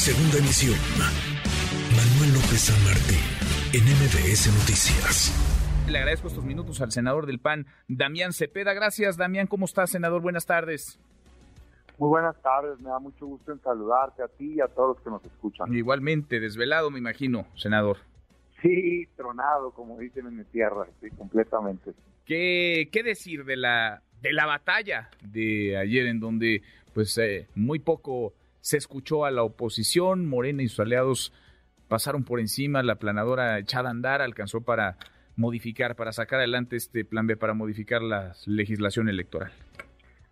Segunda emisión. Manuel López San Martín, en MBS Noticias. Le agradezco estos minutos al senador del PAN, Damián Cepeda. Gracias, Damián. ¿Cómo estás, senador? Buenas tardes. Muy buenas tardes, me da mucho gusto en saludarte a ti y a todos los que nos escuchan. Igualmente, desvelado, me imagino, senador. Sí, tronado, como dicen en mi tierra, sí, completamente. ¿Qué, qué decir de la, de la batalla de ayer en donde pues eh, muy poco se escuchó a la oposición, Morena y sus aliados pasaron por encima, la planadora echada a andar alcanzó para modificar, para sacar adelante este plan B, para modificar la legislación electoral?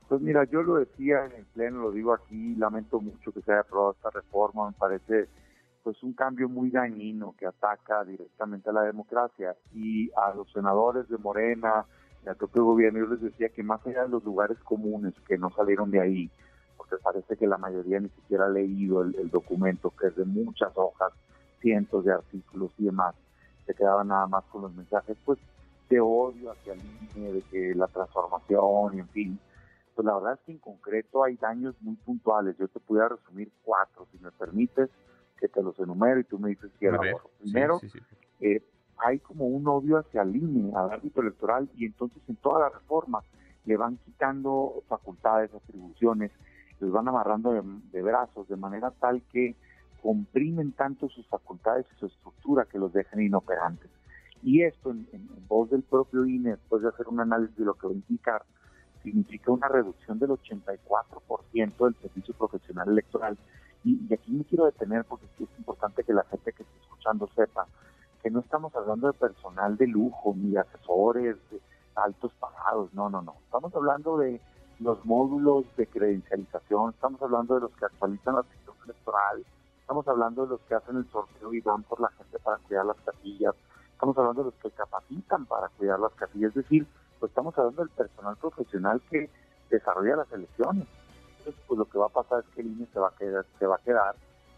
Pues mira, yo lo decía en el pleno, lo digo aquí, lamento mucho que se haya aprobado esta reforma, me parece pues un cambio muy dañino que ataca directamente a la democracia y a los senadores de Morena y al propio gobierno, yo les decía que más allá de los lugares comunes que no salieron de ahí, parece que la mayoría ni siquiera ha leído el, documento, que es de muchas hojas, cientos de artículos y demás, se quedaban nada más con los mensajes, pues, de odio hacia el INE, de que la transformación, y en fin. Pues la verdad es que en concreto hay daños muy puntuales. Yo te pudiera resumir cuatro, si me permites, que te los enumero y tú me dices si era Primero, eh, hay como un odio hacia el INE, al árbitro electoral, y entonces en toda la reforma le van quitando facultades, atribuciones, les van amarrando de, brazos de manera tal que comprimen tanto sus facultades y su estructura que los dejan inoperantes. Y esto, en, voz del propio INE, después de hacer un análisis de lo que va a indicar, significa una reducción del 84% del servicio profesional electoral. Y, aquí me quiero detener porque es importante que la gente que esté escuchando sepa que no estamos hablando de personal de lujo, ni de asesores de altos pagados, no, no, no. Estamos hablando de los módulos de credencialización, estamos hablando de los que actualizan la sección electoral, estamos hablando de los que hacen el sorteo y van por la gente para cuidar las casillas, estamos hablando de los que capacitan para cuidar las casillas, es decir, pues estamos hablando del personal profesional que desarrolla las elecciones. Entonces, pues lo que va a pasar es que el INE se va a quedar, se va a quedar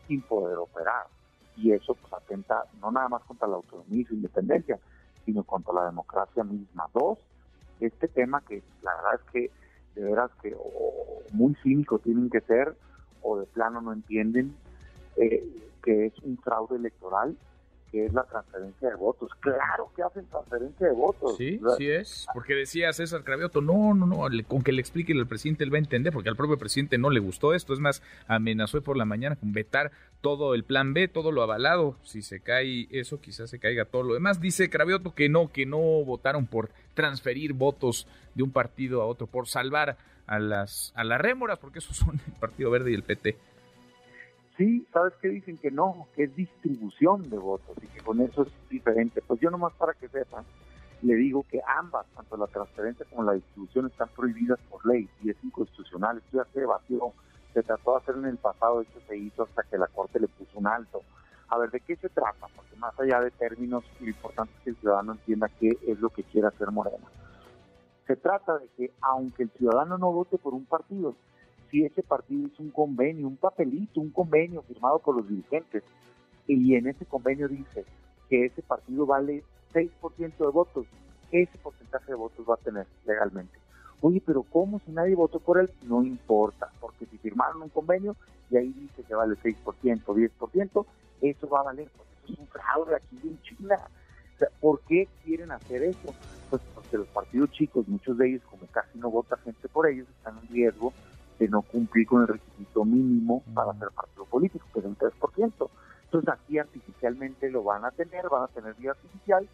sin poder operar. Y eso pues atenta no nada más contra la autonomía y su independencia, sino contra la democracia misma. Dos, este tema que la verdad es que de veras que o muy cínicos tienen que ser o de plano no entienden eh, que es un fraude electoral que es la transferencia de votos. Claro que hacen transferencia de votos. Sí, sí es. Porque decía César Cravioto, no, no, no, con que le explique al presidente él va a entender, porque al propio presidente no le gustó esto. Es más, amenazó por la mañana con vetar todo el plan B, todo lo avalado. Si se cae eso, quizás se caiga todo lo demás. Dice Cravioto que no, que no votaron por transferir votos de un partido a otro, por salvar a las, a las rémoras, porque esos son el Partido Verde y el PT. Sí, ¿sabes qué dicen? Que no, que es distribución de votos y que con eso es diferente. Pues yo nomás para que sepan, le digo que ambas, tanto la transferencia como la distribución, están prohibidas por ley y es inconstitucional. Esto ya se debatió, se trató de hacer en el pasado, esto se hizo hasta que la Corte le puso un alto. A ver, ¿de qué se trata? Porque más allá de términos, lo importante es que el ciudadano entienda qué es lo que quiere hacer Morena. Se trata de que aunque el ciudadano no vote por un partido, si ese partido hizo un convenio, un papelito, un convenio firmado por los dirigentes, y en ese convenio dice que ese partido vale 6% de votos, ese porcentaje de votos va a tener legalmente. Oye, pero ¿cómo si nadie votó por él? No importa, porque si firmaron un convenio y ahí dice que vale 6%, 10%, eso va a valer, porque eso es un fraude aquí en China. ¿Por qué quieren hacer eso? Pues porque los partidos chicos, muchos de ellos, como casi no vota gente por ellos, están en riesgo de no cumplir con el requisito mínimo para ser partido político, que es el 3%. Entonces aquí artificialmente lo van a tener, van a tener vía artificial,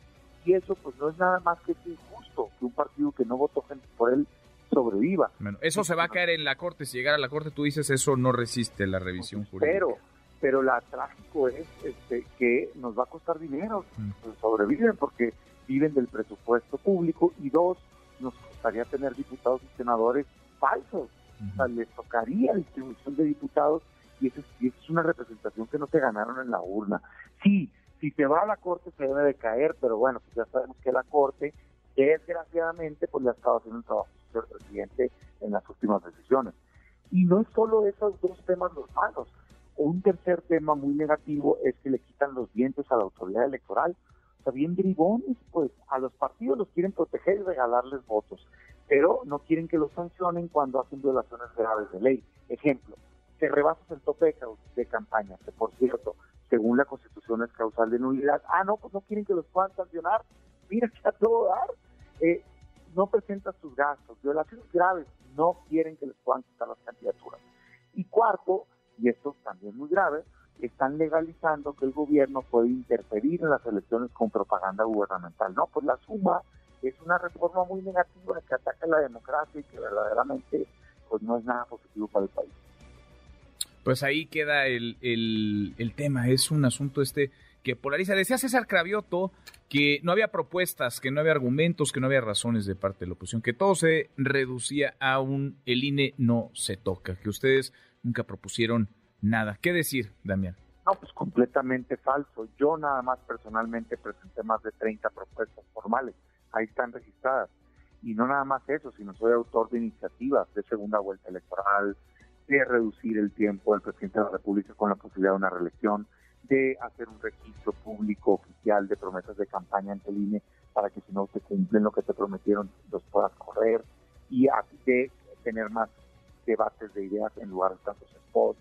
y eso pues no es nada más que injusto que un partido que no votó gente por él sobreviva. Bueno, eso se va a caer en la corte, si llegara a la corte tú dices eso no resiste la revisión jurídica. Pero, pero la trágico es este, que nos va a costar dinero, mm. pues, sobreviven porque viven del presupuesto público y dos, nos costaría tener diputados y senadores falsos les tocaría distribución de diputados y eso, es una representación que no se ganaron en la urna. Sí, si se va a la Corte se debe de caer, pero bueno, pues ya sabemos que la Corte, desgraciadamente, pues le ha estado haciendo un trabajo del presidente en las últimas decisiones. Y no es solo esos dos temas los malos. Un tercer tema muy negativo es que le quitan los dientes a la autoridad electoral. O sea, bien bribones, pues a los partidos los quieren proteger y regalarles votos pero no quieren que los sancionen cuando hacen violaciones graves de ley. Ejemplo, que rebasas el tope de, campaña, que por cierto, según la Constitución es causal de nulidad. Ah, no, pues no quieren que los puedan sancionar. Mira, que a todo dar. Eh, no presentas sus gastos. Violaciones graves, no quieren que les puedan quitar las candidaturas. Y cuarto, y esto también muy grave, están legalizando que el gobierno puede interferir en las elecciones con propaganda gubernamental. No, pues la suma es una reforma muy negativa que ataca la democracia y que verdaderamente pues no es nada positivo para el país. Pues ahí queda el, el, tema, es un asunto este que polariza. Decía César Cravioto que no había propuestas, que no había argumentos, que no había razones de parte de la oposición, que todo se reducía a un el INE no se toca, que ustedes nunca propusieron nada. ¿Qué decir, Damián? No, pues completamente falso. Yo nada más personalmente presenté más de 30 propuestas formales. Ahí están registradas. Y no nada más eso, sino soy autor de iniciativas de segunda vuelta electoral, de reducir el tiempo del presidente de la República con la posibilidad de una reelección, de hacer un registro público oficial de promesas de campaña ante el INE para que si no te cumplen lo que te prometieron los puedas correr y de tener más debates de ideas en lugar de tantos spots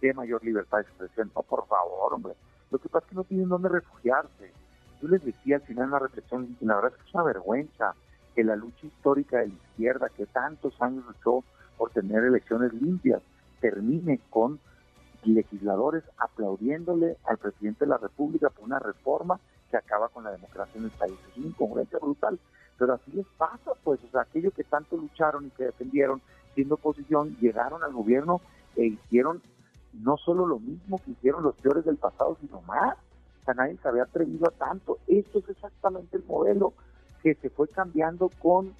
de mayor libertad de expresión. No, por favor, hombre. Lo que pasa es que no tienen dónde refugiarse. Yo les decía al final en la reflexión, la verdad es que es una vergüenza que la lucha histórica de la izquierda, que tantos años luchó por tener elecciones limpias, termine con legisladores aplaudiéndole al presidente de la República por una reforma que acaba con la democracia en el país. Es una incongruencia brutal, pero así les pasa, pues, o sea, aquellos que tanto lucharon y que defendieron siendo oposición, llegaron al gobierno e hicieron no solo lo mismo que hicieron los peores del pasado, sino más. Nadie se había atrevido a tanto. Esto es exactamente el modelo que se fue cambiando con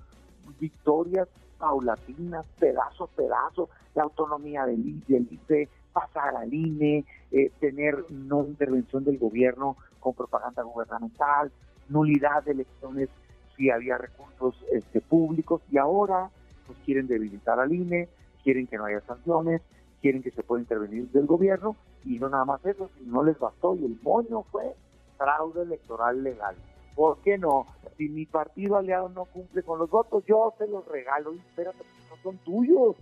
victorias paulatinas, pedazo a pedazo, la autonomía del, ICE, pasar al INE, eh, tener no intervención del gobierno con propaganda gubernamental, nulidad de elecciones si había recursos este, públicos y ahora pues quieren debilitar al INE, quieren que no haya sanciones, quieren que se pueda intervenir del gobierno y no nada más eso, si no les bastó y el moño fue fraude electoral legal. ¿Por qué no? Si mi partido aliado no cumple con los votos, yo se los regalo. Y espérate, no son tuyos.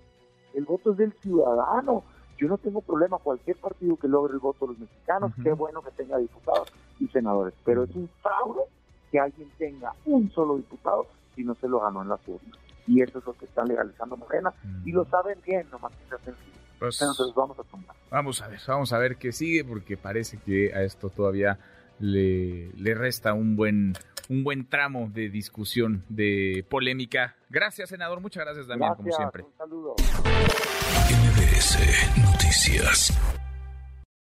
El voto es del ciudadano. Yo no tengo problema, cualquier partido que logre el voto de los mexicanos, qué bueno que tenga diputados y senadores. Pero es un fraude que alguien tenga un solo diputado si no se lo ganó en las urnas. Y eso es lo que está legalizando Morena. Y lo saben bien, nomás que se hacen pues, vamos a Vamos a ver, vamos a ver qué sigue, porque parece que a esto todavía le, le resta un buen, un buen tramo de discusión, de polémica. Gracias, senador. Muchas gracias, Damián, como siempre. Un saludo. Noticias.